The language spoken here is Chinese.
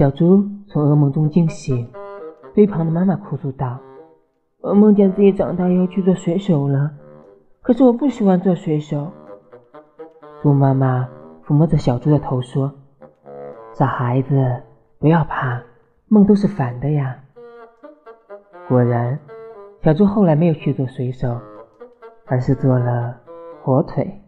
小猪从噩梦中惊醒，对旁的妈妈哭诉道：“我梦见自己长大要去做水手了，可是我不喜欢做水手。”猪妈妈抚摸着小猪的头说：“傻孩子，不要怕，梦都是反的呀。”果然，小猪后来没有去做水手，而是做了火腿。